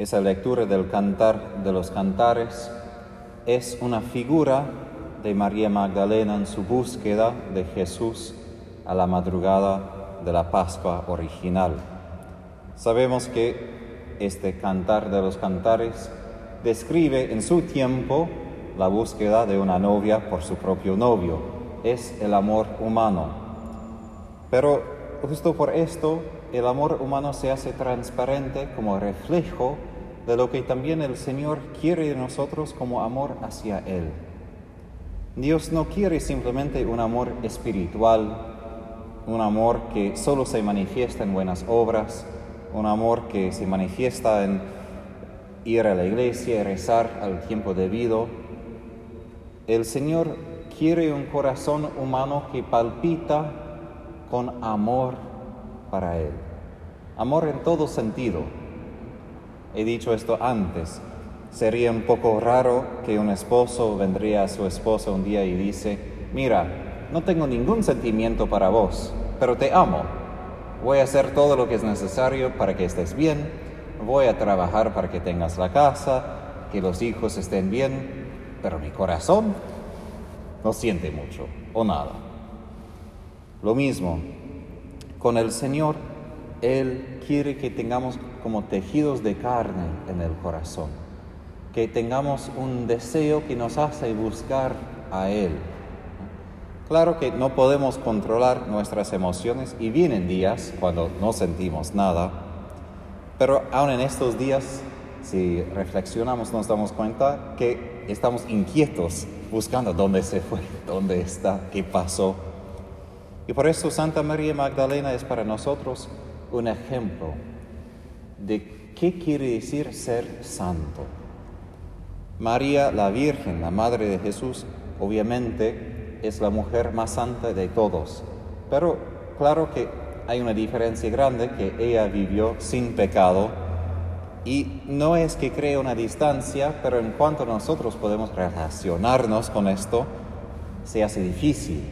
Esa lectura del cantar de los cantares es una figura de María Magdalena en su búsqueda de Jesús a la madrugada de la Pascua original. Sabemos que este cantar de los cantares describe en su tiempo la búsqueda de una novia por su propio novio. Es el amor humano. Pero justo por esto el amor humano se hace transparente como reflejo de lo que también el Señor quiere de nosotros como amor hacia Él. Dios no quiere simplemente un amor espiritual, un amor que solo se manifiesta en buenas obras, un amor que se manifiesta en ir a la iglesia rezar al tiempo debido. El Señor quiere un corazón humano que palpita con amor para Él. Amor en todo sentido, He dicho esto antes. Sería un poco raro que un esposo vendría a su esposa un día y dice, mira, no tengo ningún sentimiento para vos, pero te amo. Voy a hacer todo lo que es necesario para que estés bien. Voy a trabajar para que tengas la casa, que los hijos estén bien, pero mi corazón no siente mucho o nada. Lo mismo, con el Señor, Él quiere que tengamos como tejidos de carne en el corazón, que tengamos un deseo que nos hace buscar a Él. Claro que no podemos controlar nuestras emociones y vienen días cuando no sentimos nada, pero aún en estos días, si reflexionamos, nos damos cuenta que estamos inquietos buscando dónde se fue, dónde está, qué pasó. Y por eso Santa María Magdalena es para nosotros un ejemplo de qué quiere decir ser santo. María, la Virgen, la Madre de Jesús, obviamente es la mujer más santa de todos, pero claro que hay una diferencia grande que ella vivió sin pecado y no es que cree una distancia, pero en cuanto nosotros podemos relacionarnos con esto, se hace difícil.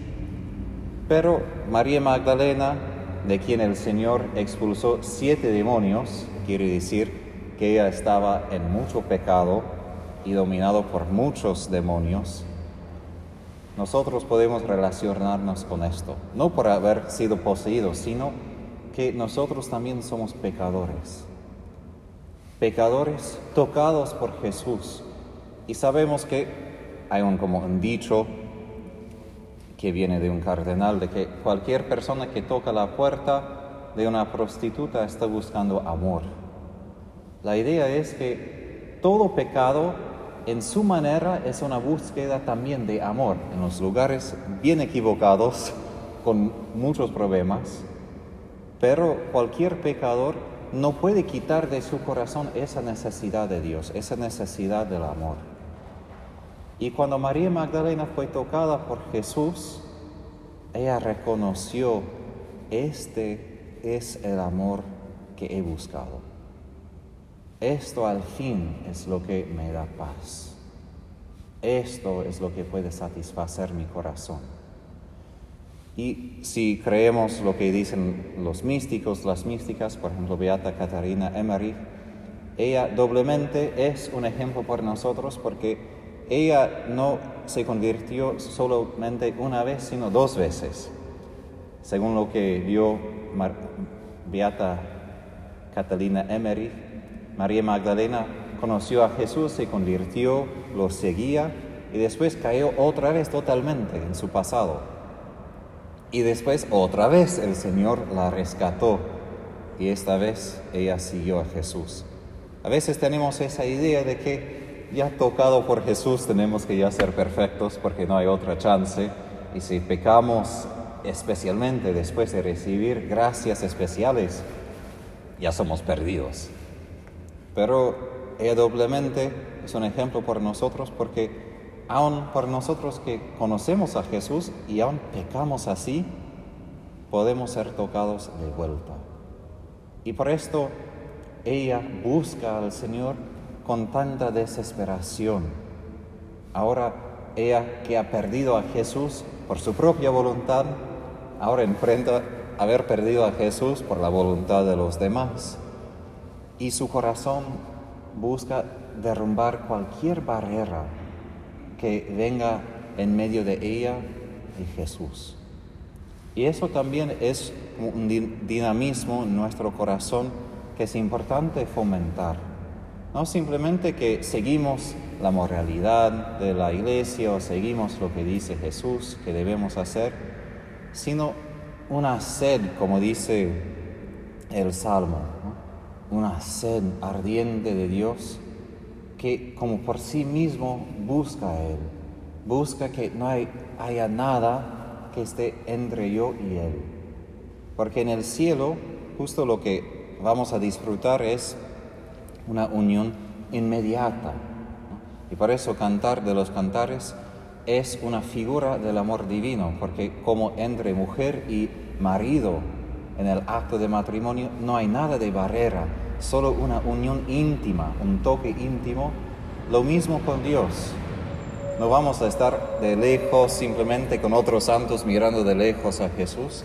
Pero María Magdalena, de quien el Señor expulsó siete demonios, quiere decir que ella estaba en mucho pecado y dominado por muchos demonios, nosotros podemos relacionarnos con esto, no por haber sido poseídos, sino que nosotros también somos pecadores, pecadores tocados por Jesús. Y sabemos que hay un, como dicho que viene de un cardenal, de que cualquier persona que toca la puerta de una prostituta está buscando amor. La idea es que todo pecado en su manera es una búsqueda también de amor en los lugares bien equivocados, con muchos problemas, pero cualquier pecador no puede quitar de su corazón esa necesidad de Dios, esa necesidad del amor. Y cuando María Magdalena fue tocada por Jesús, ella reconoció este es el amor que he buscado. Esto al fin es lo que me da paz. Esto es lo que puede satisfacer mi corazón. Y si creemos lo que dicen los místicos, las místicas, por ejemplo, Beata Catarina Emery, ella doblemente es un ejemplo por nosotros porque ella no se convirtió solamente una vez, sino dos veces, según lo que dio Beata Catalina Emery, María Magdalena conoció a Jesús, se convirtió, lo seguía y después cayó otra vez totalmente en su pasado. Y después otra vez el Señor la rescató y esta vez ella siguió a Jesús. A veces tenemos esa idea de que ya tocado por Jesús tenemos que ya ser perfectos porque no hay otra chance y si pecamos especialmente después de recibir gracias especiales, ya somos perdidos. Pero ella doblemente es un ejemplo por nosotros porque aun por nosotros que conocemos a Jesús y aún pecamos así, podemos ser tocados de vuelta. Y por esto ella busca al Señor con tanta desesperación. Ahora ella que ha perdido a Jesús por su propia voluntad, ahora enfrenta haber perdido a Jesús por la voluntad de los demás. Y su corazón busca derrumbar cualquier barrera que venga en medio de ella y Jesús. Y eso también es un dinamismo en nuestro corazón que es importante fomentar. No simplemente que seguimos la moralidad de la iglesia o seguimos lo que dice Jesús que debemos hacer, sino una sed, como dice el Salmo, una sed ardiente de Dios que como por sí mismo busca a Él, busca que no haya nada que esté entre yo y Él. Porque en el cielo justo lo que vamos a disfrutar es una unión inmediata. Y por eso cantar de los cantares es una figura del amor divino, porque como entre mujer y marido en el acto de matrimonio no hay nada de barrera, solo una unión íntima, un toque íntimo, lo mismo con Dios. No vamos a estar de lejos simplemente con otros santos mirando de lejos a Jesús.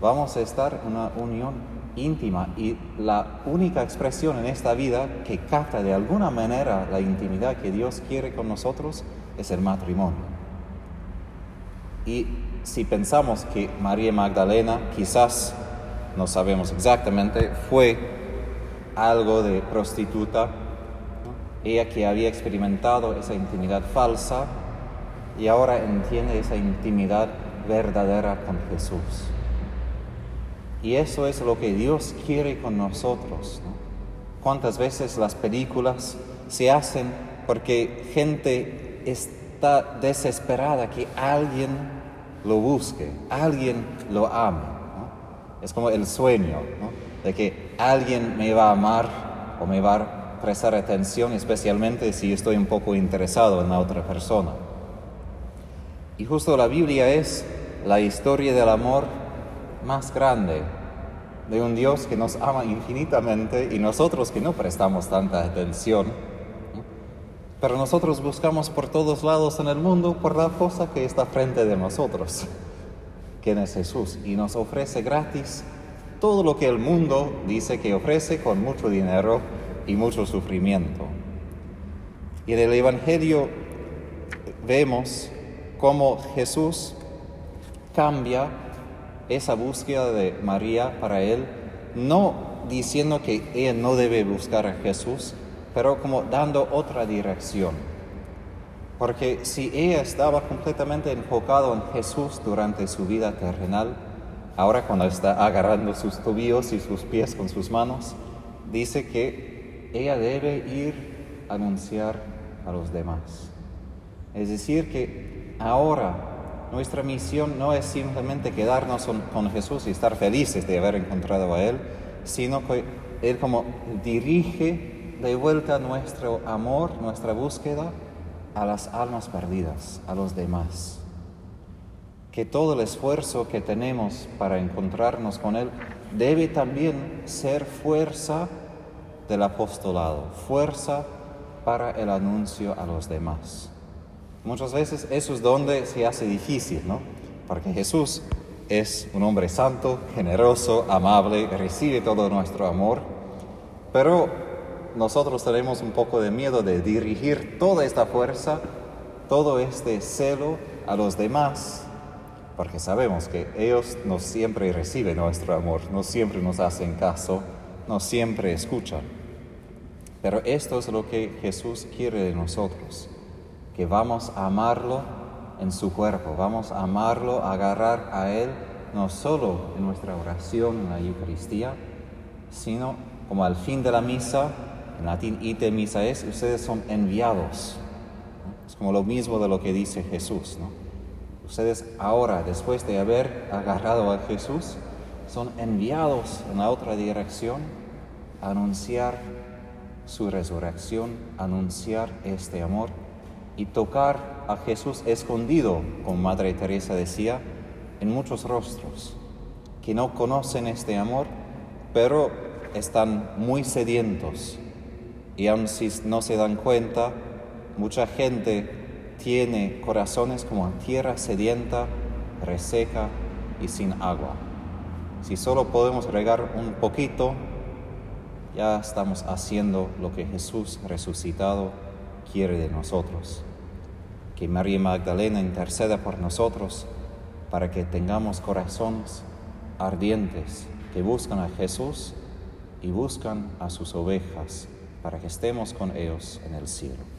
Vamos a estar en una unión íntima y la única expresión en esta vida que capta de alguna manera la intimidad que Dios quiere con nosotros es el matrimonio. Y si pensamos que María Magdalena quizás, no sabemos exactamente, fue algo de prostituta, ella que había experimentado esa intimidad falsa y ahora entiende esa intimidad verdadera con Jesús. Y eso es lo que Dios quiere con nosotros. ¿Cuántas veces las películas se hacen porque gente está desesperada que alguien lo busque, alguien lo ame? Es como el sueño de que alguien me va a amar o me va a prestar atención, especialmente si estoy un poco interesado en la otra persona. Y justo la Biblia es la historia del amor más grande de un Dios que nos ama infinitamente y nosotros que no prestamos tanta atención. Pero nosotros buscamos por todos lados en el mundo por la cosa que está frente de nosotros, que es Jesús, y nos ofrece gratis todo lo que el mundo dice que ofrece con mucho dinero y mucho sufrimiento. Y en el Evangelio vemos cómo Jesús cambia esa búsqueda de María para él, no diciendo que ella no debe buscar a Jesús, pero como dando otra dirección. Porque si ella estaba completamente enfocada en Jesús durante su vida terrenal, ahora cuando está agarrando sus tobillos y sus pies con sus manos, dice que ella debe ir a anunciar a los demás. Es decir, que ahora nuestra misión no es simplemente quedarnos con Jesús y estar felices de haber encontrado a Él, sino que Él como dirige de vuelta nuestro amor, nuestra búsqueda a las almas perdidas, a los demás. Que todo el esfuerzo que tenemos para encontrarnos con Él debe también ser fuerza del apostolado, fuerza para el anuncio a los demás. Muchas veces eso es donde se hace difícil, ¿no? Porque Jesús es un hombre santo, generoso, amable, recibe todo nuestro amor, pero nosotros tenemos un poco de miedo de dirigir toda esta fuerza, todo este celo a los demás, porque sabemos que ellos no siempre reciben nuestro amor, no siempre nos hacen caso, no siempre escuchan. Pero esto es lo que Jesús quiere de nosotros que vamos a amarlo en su cuerpo, vamos a amarlo, a agarrar a Él, no solo en nuestra oración, en la Eucaristía, sino como al fin de la misa, en latín ite misa es, ustedes son enviados. Es como lo mismo de lo que dice Jesús. ¿no? Ustedes ahora, después de haber agarrado a Jesús, son enviados en la otra dirección a anunciar su resurrección, anunciar este amor y tocar a Jesús escondido, como Madre Teresa decía, en muchos rostros que no conocen este amor, pero están muy sedientos y aun si no se dan cuenta, mucha gente tiene corazones como tierra sedienta, reseca y sin agua. Si solo podemos regar un poquito, ya estamos haciendo lo que Jesús resucitado quiere de nosotros. Que María Magdalena interceda por nosotros para que tengamos corazones ardientes que buscan a Jesús y buscan a sus ovejas para que estemos con ellos en el cielo.